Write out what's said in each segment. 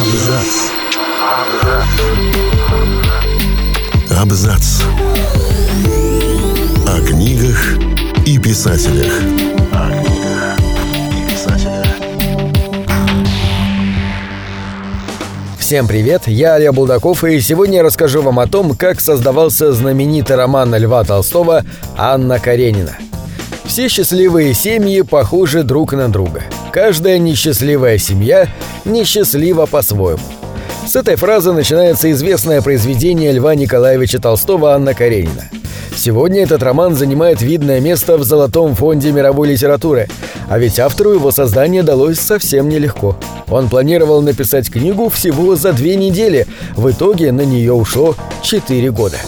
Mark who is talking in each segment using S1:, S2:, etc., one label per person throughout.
S1: Абзац. Абзац. О книгах и писателях. О книгах и писателях.
S2: Всем привет, я Илья Булдаков, и сегодня я расскажу вам о том, как создавался знаменитый роман Льва Толстого «Анна Каренина». Все счастливые семьи похожи друг на друга. Каждая несчастливая семья несчастлива по-своему. С этой фразы начинается известное произведение Льва Николаевича Толстого «Анна Каренина». Сегодня этот роман занимает видное место в Золотом фонде мировой литературы, а ведь автору его создание далось совсем нелегко. Он планировал написать книгу всего за две недели, в итоге на нее ушло четыре года.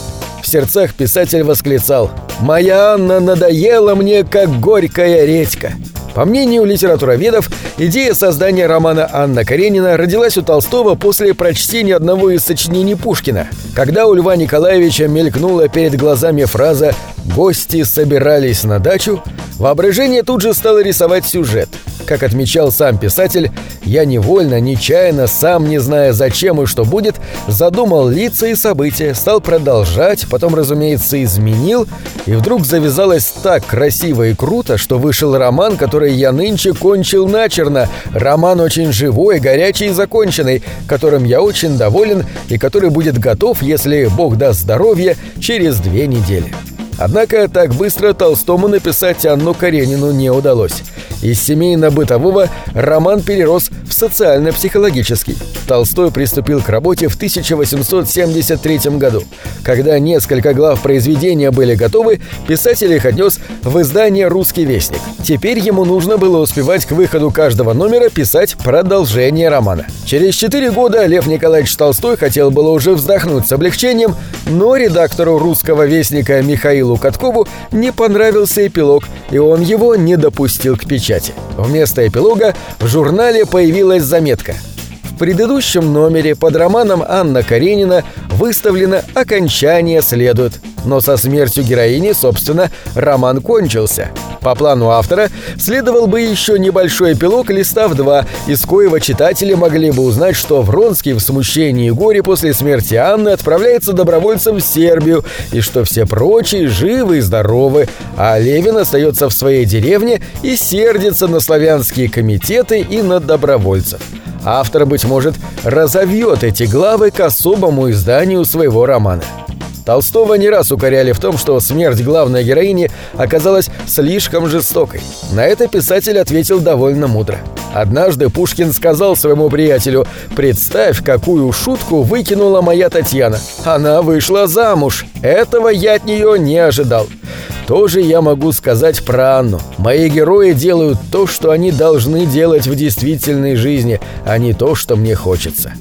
S2: В сердцах писатель восклицал «Моя Анна надоела мне, как горькая редька». По мнению литературоведов, идея создания романа Анна Каренина родилась у Толстого после прочтения одного из сочинений Пушкина, когда у Льва Николаевича мелькнула перед глазами фраза «Гости собирались на дачу», воображение тут же стало рисовать сюжет – как отмечал сам писатель, я невольно, нечаянно, сам не зная зачем и что будет, задумал лица и события, стал продолжать, потом, разумеется, изменил, и вдруг завязалось так красиво и круто, что вышел роман, который я нынче кончил начерно, роман очень живой, горячий и законченный, которым я очень доволен и который будет готов, если Бог даст здоровье, через две недели. Однако так быстро Толстому написать Анну Каренину не удалось. Из семейно-бытового роман перерос в социально-психологический. Толстой приступил к работе в 1873 году. Когда несколько глав произведения были готовы, писатель их отнес в издание «Русский вестник». Теперь ему нужно было успевать к выходу каждого номера писать продолжение романа. Через четыре года Лев Николаевич Толстой хотел было уже вздохнуть с облегчением, но редактору «Русского вестника» Михаилу Каткову не понравился эпилог, и он его не допустил к печати. Вместо эпилога в журнале появилась заметка – в предыдущем номере под романом Анна Каренина выставлено «Окончание следует», но со смертью героини, собственно, роман кончился. По плану автора следовал бы еще небольшой эпилог листав 2, из коего читатели могли бы узнать, что Вронский в смущении и горе после смерти Анны отправляется добровольцем в Сербию, и что все прочие живы и здоровы, а Левин остается в своей деревне и сердится на славянские комитеты и на добровольцев. Автор, быть может, разовьет эти главы к особому изданию своего романа. Толстого не раз укоряли в том, что смерть главной героини оказалась слишком жестокой. На это писатель ответил довольно мудро. Однажды Пушкин сказал своему приятелю «Представь, какую шутку выкинула моя Татьяна. Она вышла замуж. Этого я от нее не ожидал». Тоже я могу сказать про Анну. Мои герои делают то, что они должны делать в действительной жизни, а не то, что мне хочется.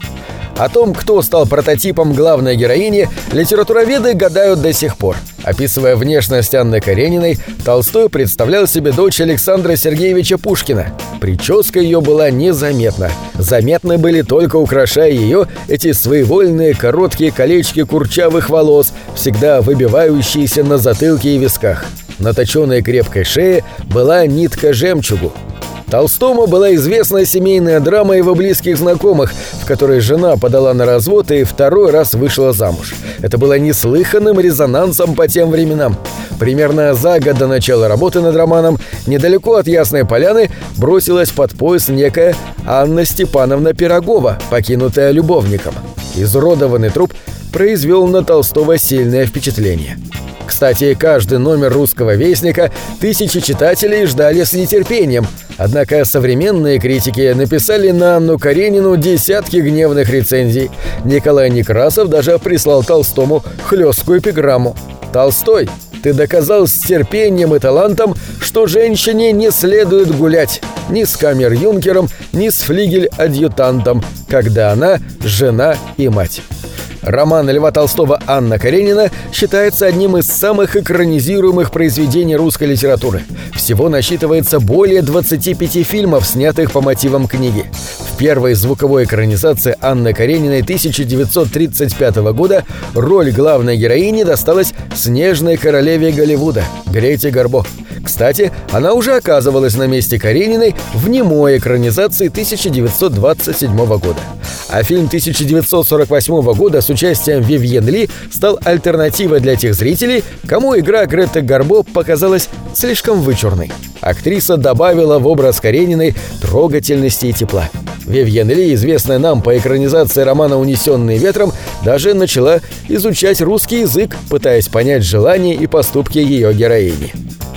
S2: О том, кто стал прототипом главной героини, литературоведы гадают до сих пор. Описывая внешность Анны Карениной, Толстой представлял себе дочь Александра Сергеевича Пушкина. Прическа ее была незаметна. Заметны были только украшая ее эти своевольные короткие колечки курчавых волос, всегда выбивающиеся на затылке и висках. На точенной крепкой шее была нитка жемчугу. Толстому была известна семейная драма его близких знакомых, в которой жена подала на развод и второй раз вышла замуж. Это было неслыханным резонансом по тем временам. Примерно за год до начала работы над романом недалеко от Ясной Поляны бросилась под пояс некая Анна Степановна Пирогова, покинутая любовником. Изуродованный труп произвел на Толстого сильное впечатление. Кстати, каждый номер русского вестника тысячи читателей ждали с нетерпением, однако современные критики написали на Анну Каренину десятки гневных рецензий. Николай Некрасов даже прислал Толстому хлесткую эпиграмму. «Толстой, ты доказал с терпением и талантом, что женщине не следует гулять ни с камер-юнкером, ни с флигель-адъютантом, когда она жена и мать». Роман Льва Толстого «Анна Каренина» считается одним из самых экранизируемых произведений русской литературы. Всего насчитывается более 25 фильмов, снятых по мотивам книги. В первой звуковой экранизации Анны Карениной 1935 года роль главной героини досталась снежной королеве Голливуда Грете Гарбо. Кстати, она уже оказывалась на месте Карениной в немой экранизации 1927 года. А фильм 1948 года с участием Вивьен Ли стал альтернативой для тех зрителей, кому игра Греты Гарбо показалась слишком вычурной. Актриса добавила в образ Карениной трогательности и тепла. Вивьен Ли, известная нам по экранизации романа «Унесенные ветром», даже начала изучать русский язык, пытаясь понять желания и поступки ее героини.